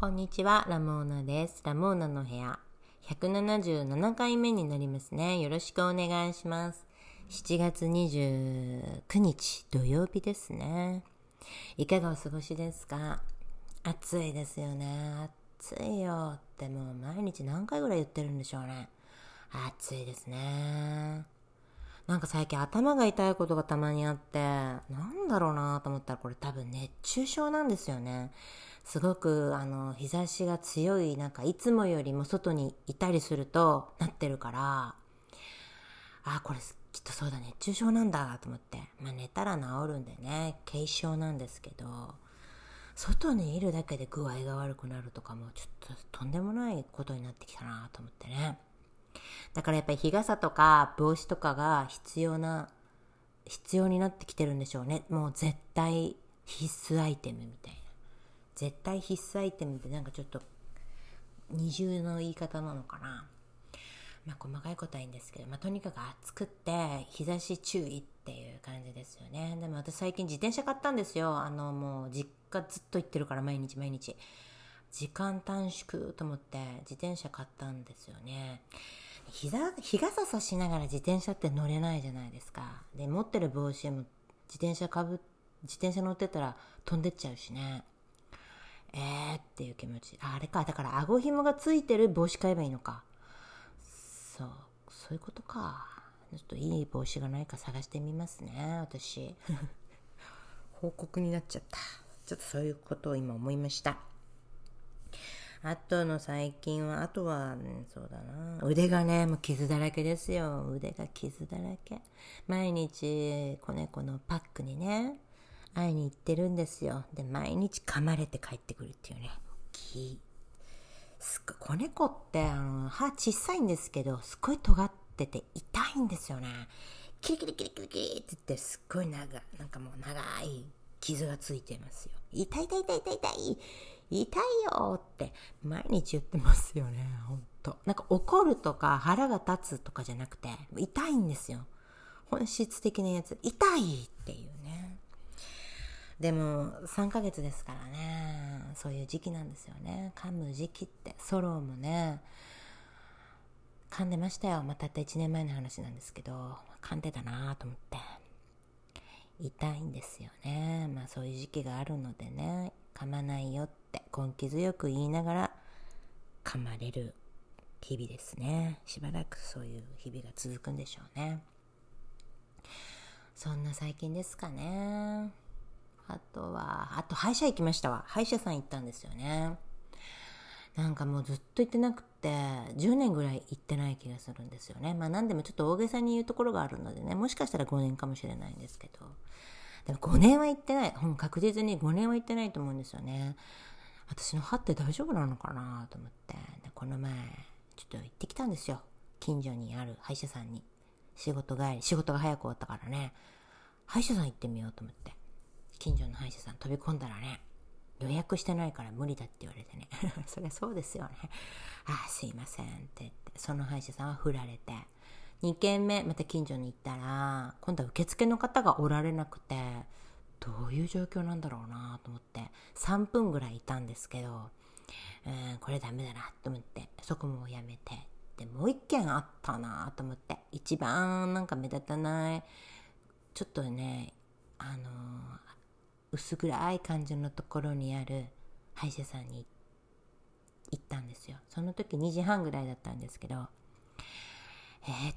こんにちは、ラモーナです。ラモーナの部屋。177回目になりますね。よろしくお願いします。7月29日土曜日ですね。いかがお過ごしですか？暑いですよね。暑いよってもう毎日何回ぐらい言ってるんでしょうね。暑いですね。なんか最近頭が痛いことがたまにあって、なんだろうなと思ったらこれ多分熱中症なんですよね。すごくあの日差しが強いなんかいつもよりも外にいたりするとなってるからあこれきっとそうだ熱中症なんだと思って、まあ、寝たら治るんでね軽症なんですけど外にいるだけで具合が悪くなるとかもちょっととんでもないことになってきたなと思ってねだからやっぱり日傘とか帽子とかが必要な必要になってきてるんでしょうねもう絶対必須アイテムみたいな絶対必須アイテムってなんかちょっと二重の言い方なのかな。まあ細かいことはいいんですけど、まあとにかく暑くって日差し注意っていう感じですよね。でも私最近自転車買ったんですよ。あのもう実家ずっと行ってるから毎日毎日。時間短縮と思って自転車買ったんですよね。日日傘さしながら自転車って乗れないじゃないですか。で、持ってる帽子も自転車かぶ、自転車乗ってたら飛んでっちゃうしね。えーっていう気持ち。あれか。だから顎紐がついてる帽子買えばいいのか。そう。そういうことか。ちょっといい帽子がないか探してみますね。私。報告になっちゃった。ちょっとそういうことを今思いました。あとの最近は、あとは、ね、そうだな。腕がね、もう傷だらけですよ。腕が傷だらけ。毎日、子猫のパックにね、会いに行ってるんですよ。で、毎日噛まれて帰ってくるっていうね。きすっごい、子猫って、あの、歯小さいんですけど、すっごい尖ってて痛いんですよね。キリキリキリキリキリって言って、すっごい長、なんかもう長い傷がついてますよ。痛い痛い痛い痛い痛い痛いよって毎日言ってますよね、ほんと。なんか怒るとか腹が立つとかじゃなくて、痛いんですよ。本質的なやつ、痛いっていうね。でも3ヶ月ですからね。そういう時期なんですよね。噛む時期って。ソロもね噛んでましたよ。まあ、たった1年前の話なんですけど噛んでたなと思って。痛いんですよね。まあそういう時期があるのでね。噛まないよって根気強く言いながら噛まれる日々ですねしばらくそういう日々が続くんでしょうねそんな最近ですかねあとは、あと歯医者行きましたわ。歯医者さん行ったんですよね。なんかもうずっと行ってなくて、10年ぐらい行ってない気がするんですよね。まあ何でもちょっと大げさに言うところがあるのでね、もしかしたら5年かもしれないんですけど。でも5年は行ってない。ほん確実に5年は行ってないと思うんですよね。私の歯って大丈夫なのかなと思って。でこの前、ちょっと行ってきたんですよ。近所にある歯医者さんに。仕事帰り、仕事が早く終わったからね。歯医者さん行ってみようと思って。近所の歯医者さん飛び込んだらね、予約してないから無理だって言われてね。そりゃそうですよね。ああ、すいませんって言って、その歯医者さんは振られて、2軒目、また近所に行ったら、今度は受付の方がおられなくて、どういう状況なんだろうなと思って、3分ぐらいいたんですけど、うん、これダメだなと思って、そこもやめて、で、もう一軒あったなと思って、一番なんか目立たない、ちょっとね、あのー、薄暗い感じのところにある歯医者さんに行ったんですよ。その時2時半ぐらいだったんですけどえー、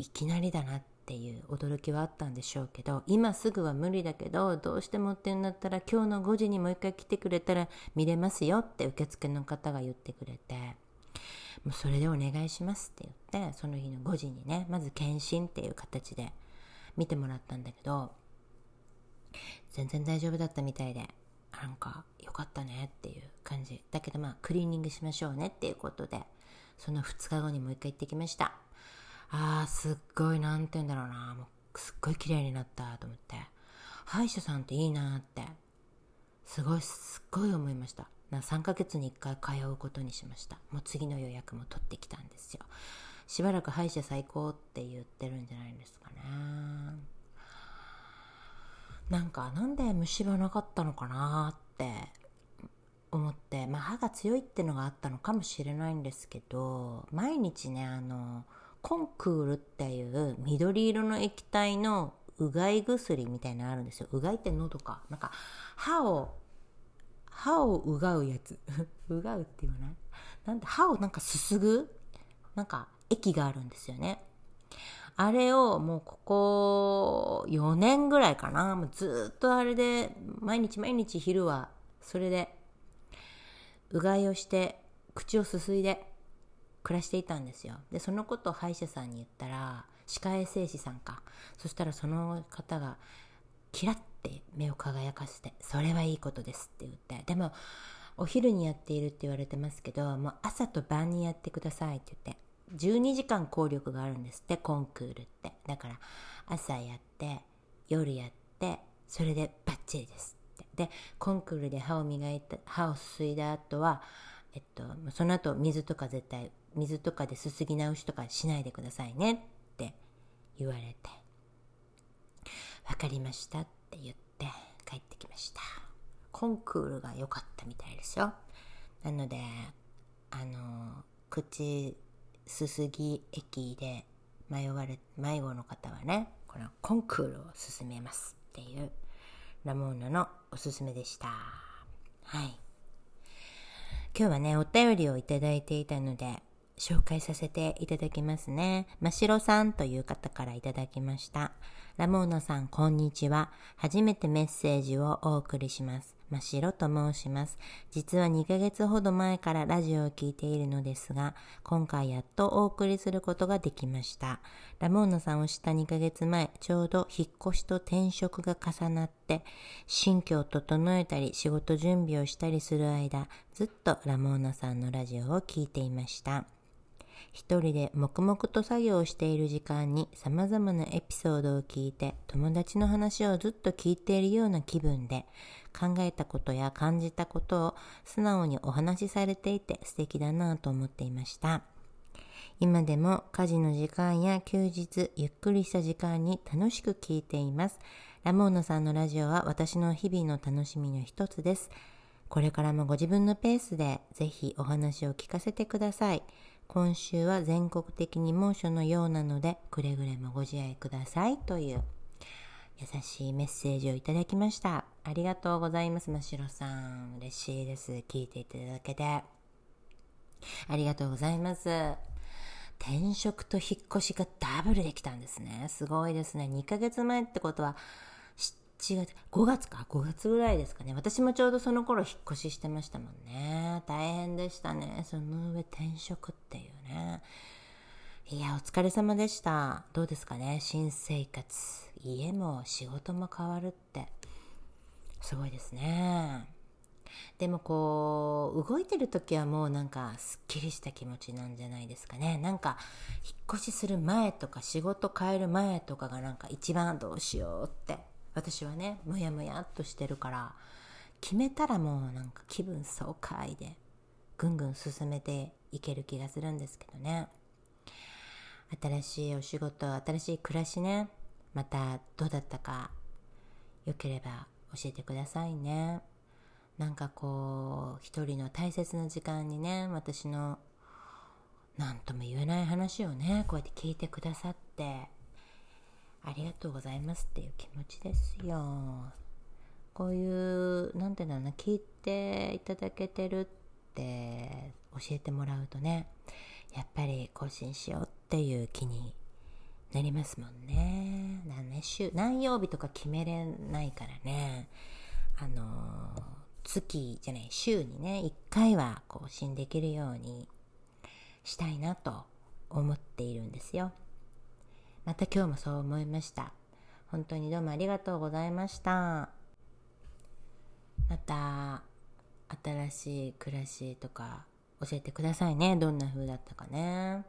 いきなりだなっていう驚きはあったんでしょうけど今すぐは無理だけどどうしてもってんだったら今日の5時にもう一回来てくれたら見れますよって受付の方が言ってくれてもうそれでお願いしますって言ってその日の5時にねまず検診っていう形で見てもらったんだけど全然大丈夫だったみたいで、なんか良かったねっていう感じ。だけどまあクリーニングしましょうねっていうことで、その2日後にもう一回行ってきました。あー、すっごい、なんて言うんだろうな。もうすっごい綺麗になったと思って。歯医者さんっていいなって、すごい、すっごい思いました。な3ヶ月に1回通うことにしました。もう次の予約も取ってきたんですよ。しばらく歯医者最高って言ってるんじゃないですかね。なんかなんで虫歯なかったのかなって思って、まあ、歯が強いってのがあったのかもしれないんですけど毎日ねあのコンクールっていう緑色の液体のうがい薬みたいなのあるんですよ。うがいって喉か。なんか歯を歯をうがうやつ。うがうって言わない？なんで歯をなんかすすぐなんか液があるんですよね。あれをもうここ4年ぐらいかな。もうずっとあれで毎日毎日昼はそれでうがいをして口をすすいで暮らしていたんですよ。でそのことを歯医者さんに言ったら歯科衛生士さんか。そしたらその方がキラッて目を輝かせて「それはいいことです」って言って。でもお昼にやっているって言われてますけどもう朝と晩にやってくださいって言って12時間効力があるんですってコンクールって。だから朝やって夜やってそれでバッチリですって。でコンクールで歯を磨いた歯をすすいだ後はえっとその後水とか絶対水とかですすぎ直しとかしないでくださいねって言われて分かりましたって言って帰ってきました。コンクールが良かったみたいですよ。なのであの口すすぎ液で迷われ迷子の方はねこのコンクールを進めますっていうラモーナのおすすめでした。はい。今日はねお便りをいただいていたので紹介させていただきますね。ましろさんという方からいただきました。ラモーナさん、こんにちは。初めてメッセージをお送りします。ましろと申します。実は2ヶ月ほど前からラジオを聞いているのですが、今回やっとお送りすることができました。ラモーナさんを知った2ヶ月前、ちょうど引っ越しと転職が重なって、新居を整えたり、仕事準備をしたりする間、ずっとラモーナさんのラジオを聞いていました。一人で黙々と作業をしている時間に様々なエピソードを聞いて友達の話をずっと聞いているような気分で考えたことや感じたことを素直にお話しされていて素敵だなと思っていました。今でも家事の時間や休日、ゆっくりした時間に楽しく聞いています。ラモーナさんのラジオは私の日々の楽しみの一つです。これからもご自分のペースでぜひお話を聞かせてください。今週は全国的に猛暑のようなのでくれぐれもご自愛くださいという優しいメッセージをいただきました。ありがとうございます。ましろさん嬉しいです。聞いていただけて。ありがとうございます。転職と引っ越しがダブルできたんですね。すごいですね。2ヶ月前ってことは7月5月か？5月ぐらいですかね。私もちょうどその頃引っ越ししてましたもんね。大変でしたね。その上転職っていうね。いやお疲れ様でした。どうですかね？新生活。家も仕事も変わるって。すごいですね。でもこう動いてる時はもうなんかすっきりした気持ちなんじゃないですかね。なんか引っ越しする前とか仕事変える前とかがなんか一番どうしようって。私はねむやむやっとしてるから決めたらもうなんか気分爽快でぐんぐん進めていける気がするんですけどね。新しいお仕事新しい暮らしねまたどうだったかよければ教えてくださいねなんかこう一人の大切な時間にね私の何とも言えない話をねこうやって聞いてくださってありがとうございますっていう気持ちですよ。こういう、なんていうんだろうな、聞いていただけてるって教えてもらうとね、やっぱり更新しようっていう気になりますもんね。何週、何曜日とか決めれないからね、あの、月じゃない、週にね、1回は更新できるようにしたいなと思っているんですよ。また今日もそう思いました。本当にどうもありがとうございました。また新しい暮らしとか教えてくださいね。どんな風だったかね。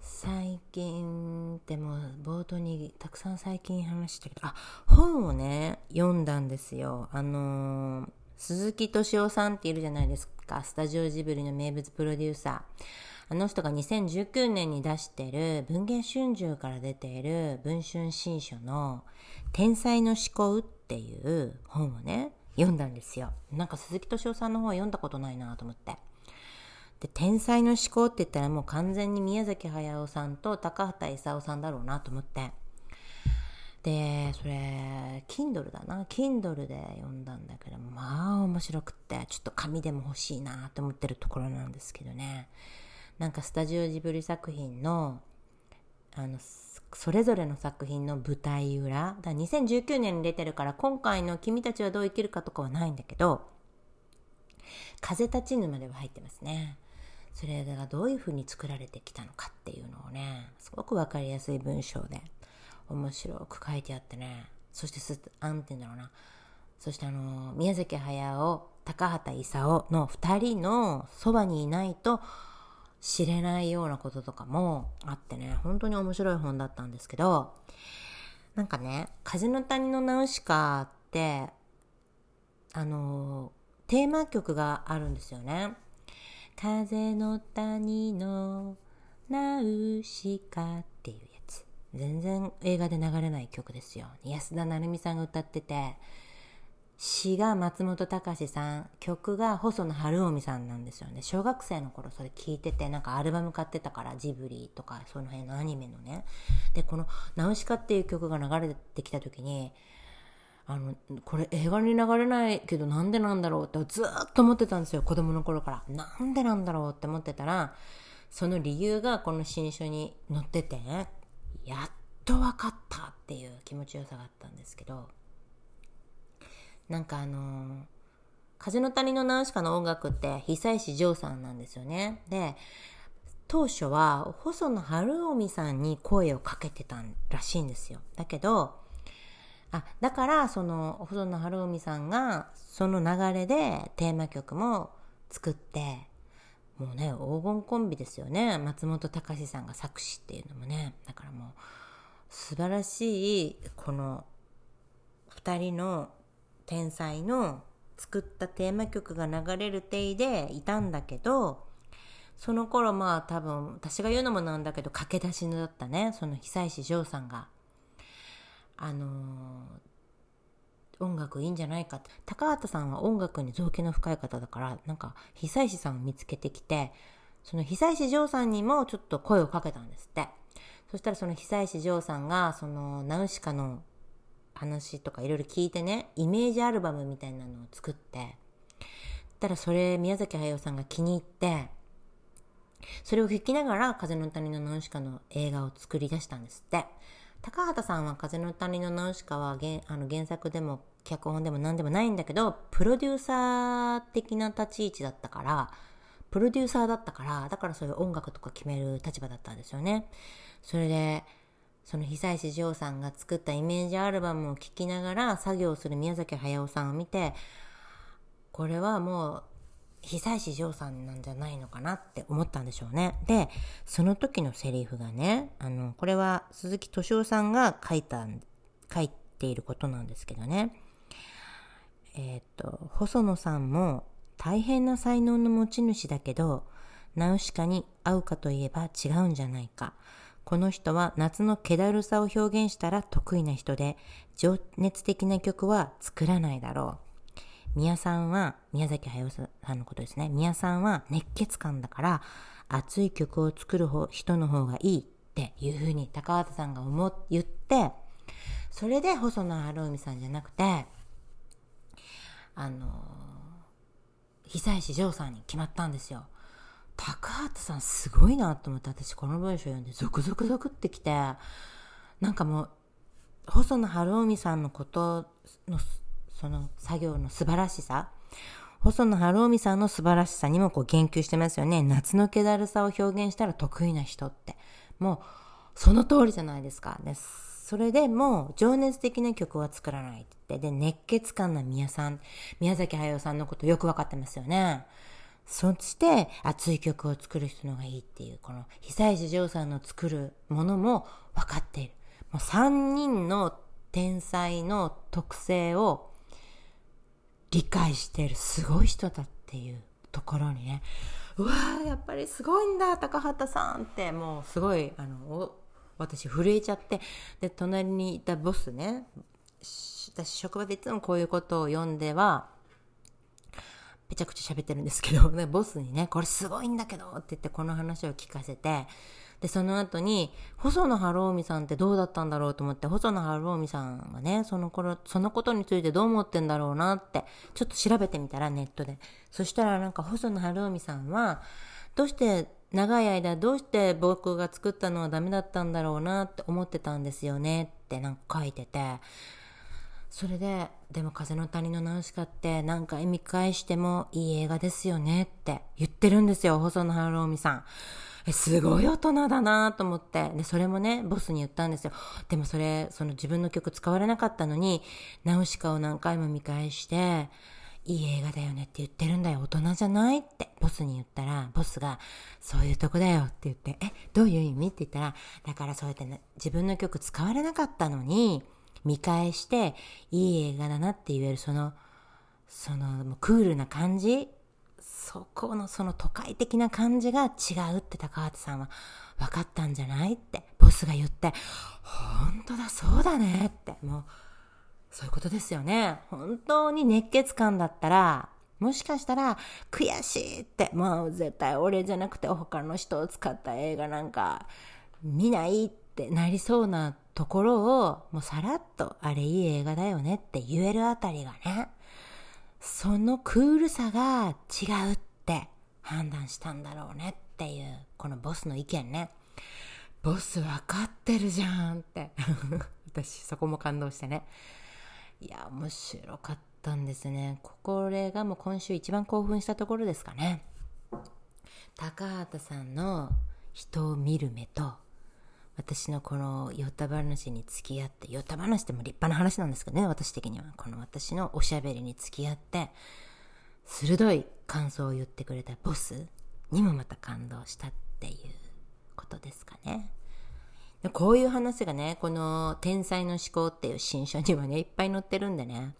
最近でも冒頭にたくさん最近話したけどあ本をね読んだんですよあのー、鈴木敏夫さんっているじゃないですかスタジオジブリの名物プロデューサーあの人が2019年に出してる文藝春秋から出ている文春新書の天才の思考っていう本をね、読んだんですよ。なんか鈴木敏夫さんの方は読んだことないなと思って。で、天才の思考って言ったらもう完全に宮崎駿さんと高畑勲さんだろうなと思って。で、それ、Kindle だな。Kindle で読んだんだけど、まあ面白くって、ちょっと紙でも欲しいなと思ってるところなんですけどね。なんかスタジオジブリ作品の、あの、それぞれの作品の舞台裏。だ2019年に出てるから、今回の君たちはどう生きるかとかはないんだけど、風立ちぬまでは入ってますね。それがどういうふうに作られてきたのかっていうのをね、すごくわかりやすい文章で面白く書いてあってね、そしてす、あんて言うんだろうな。そしてあの、宮崎駿、高畑勲の二人のそばにいないと知れないようなこととかもあってね、本当に面白い本だったんですけど、なんかね、風の谷のナウシカって、あの、テーマ曲があるんですよね。風の谷のナウシカっていうやつ。全然映画で流れない曲ですよ。安田成美さんが歌ってて、詩が松本隆さん、曲が細野晴臣さんなんですよね。小学生の頃それ聞いてて、なんかアルバム買ってたから、ジブリとかその辺のアニメのね。で、このナウシカっていう曲が流れてきた時に、あの、これ映画に流れないけどなんでなんだろうってずっと思ってたんですよ、子供の頃から。なんでなんだろうって思ってたら、その理由がこの新書に載ってて、やっと分かったっていう気持ちよさがあったんですけど、なんかあのー、風の谷のナウシカの音楽って久石譲さんなんですよね。で、当初は細野晴臣さんに声をかけてたらしいんですよ。だけど、あ、だから、その、細野晴臣さんが、その流れでテーマ曲も作って、もうね、黄金コンビですよね。松本隆さんが作詞っていうのもね。だからもう、素晴らしい、この、二人の天才の作ったテーマ曲が流れる定でいたんだけど、その頃まあ多分、私が言うのもなんだけど、駆け出しのだったね、その久石譲さんがあのー、音楽いいんじゃないかって。高畑さんは音楽に造形の深い方だからなんか久石さんを見つけてきてその久石譲さんにもちょっと声をかけたんですって。そしたらその久石譲さんがそのナウシカの話とかいろいろ聞いてねイメージアルバムみたいなのを作って。たらそれ宮崎駿さんが気に入ってそれを聞きながら風の谷のナウシカの映画を作り出したんですって。高畑さんは風の谷のナウシカは原あの原作でも脚本でも何でもないんだけど、プロデューサー的な立ち位置だったから、プロデューサーだったから、だからそういう音楽とか決める立場だったんですよね。それで、その久石譲さんが作ったイメージアルバムを聴きながら作業する宮崎駿さんを見て、これはもう久石譲さんなんじゃないのかなって思ったんでしょうね。で、その時のセリフがね、あの、これは鈴木敏夫さんが書いた、書いていることなんですけどね。えっ、と、細野さんも大変な才能の持ち主だけど、ナウシカに合うかといえば違うんじゃないか。この人は夏の気だるさを表現したら得意な人で、情熱的な曲は作らないだろう。宮さんは、宮崎駿さんのことですね。宮さんは熱血感だから、熱い曲を作る人の方がいいっていうふうに高畑さんが思、言って、それで細野晴臣さんじゃなくて、あの、久石譲さんに決まったんですよ。高畑さんすごいなと思って私この文章読んでゾクゾクゾクってきて、なんかもう、細野晴臣さんのことのその作業の素晴らしさ、細野晴臣さんの素晴らしさにもこう言及してますよね。夏の気だるさを表現したら得意な人って。もう、その通りじゃないですか。で、それでもう、情熱的な曲は作らないって。で、熱血感な宮さん、宮崎駿さんのことよくわかってますよね。そして、熱い曲を作る人の方がいいっていう、この、久石譲さんの作るものも分かっている。もう3人の天才の特性を理解してるすごい人だっていうところにねうわーやっぱりすごいんだ高畑さんってもうすごいあの私震えちゃってで隣にいたボスね私職場でいつもこういうことを読んでは、めちゃくちゃ喋ってるんですけど、ね、ボスにね、これすごいんだけどって言ってこの話を聞かせて、で、その後に、細野晴臣さんってどうだったんだろうと思って、細野晴臣さんがね、その頃、そのことについてどう思ってんだろうなって、ちょっと調べてみたら、ネットで。そしたらなんか細野晴臣さんは、どうして長い間どうして僕が作ったのはダメだったんだろうなって思ってたんですよねってなんか書いてて、それで、でも風の谷のナウシカって何回見返してもいい映画ですよねって言ってるんですよ、細野晴臣さん。え、すごい大人だなと思って。で、それもね、ボスに言ったんですよ。でもそれ、その自分の曲使われなかったのに、ナウシカを何回も見返して、いい映画だよねって言ってるんだよ。大人じゃないってボスに言ったら、ボスが、そういうとこだよって言って、え、どういう意味って言ったら、だからそうやって、ね、自分の曲使われなかったのに、見返して、いい映画だなって言える、その、その、もうクールな感じそこのその都会的な感じが違うって高畑さんは分かったんじゃないってボスが言って、本当だ、そうだねって、もう、そういうことですよね。本当に熱血感だったら、もしかしたら、悔しいって、もう絶対俺じゃなくて他の人を使った映画なんか見ないってなりそうなところを、もうさらっと、あれいい映画だよねって言えるあたりがね、そのクールさが違うって判断したんだろうねっていう、このボスの意見ね。ボス分かってるじゃんって。私、そこも感動してね。いや、面白かったんですね。これがもう今週一番興奮したところですかね。高畑さんの人を見る目と、私のこのヨタ話に付き合って、ヨタ話っても立派な話なんですけどね、私的には。この私のおしゃべりに付き合って、鋭い感想を言ってくれたボスにもまた感動したっていうことですかね。こういう話がね、この天才の思考っていう新書にはね、いっぱい載ってるんでね、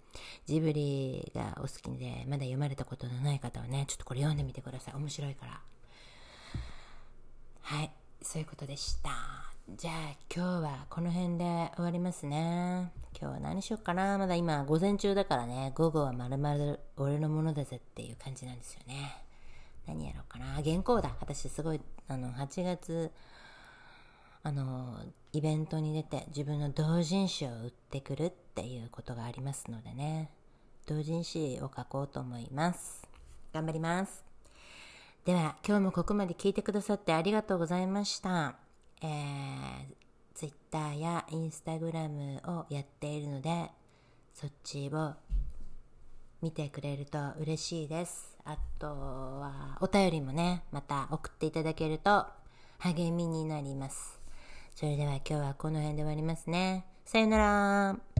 ジブリがお好きで、まだ読まれたことのない方はね、ちょっとこれ読んでみてください。面白いから。はい、そういうことでした。じゃあ今日はこの辺で終わりますね。今日は何しよっかな。まだ今午前中だからね、午後はまるまる俺のものだぜっていう感じなんですよね。何やろうかな。原稿だ。私すごい、あの、8月、あの、イベントに出て自分の同人誌を売ってくるっていうことがありますのでね。同人誌を書こうと思います。頑張ります。では、今日もここまで聞いてくださってありがとうございました。えー、Twitter や Instagram をやっているので、そっちを見てくれると嬉しいです。あとは、お便りもね、また送っていただけると励みになります。それでは今日はこの辺で終わりますね。さよなら。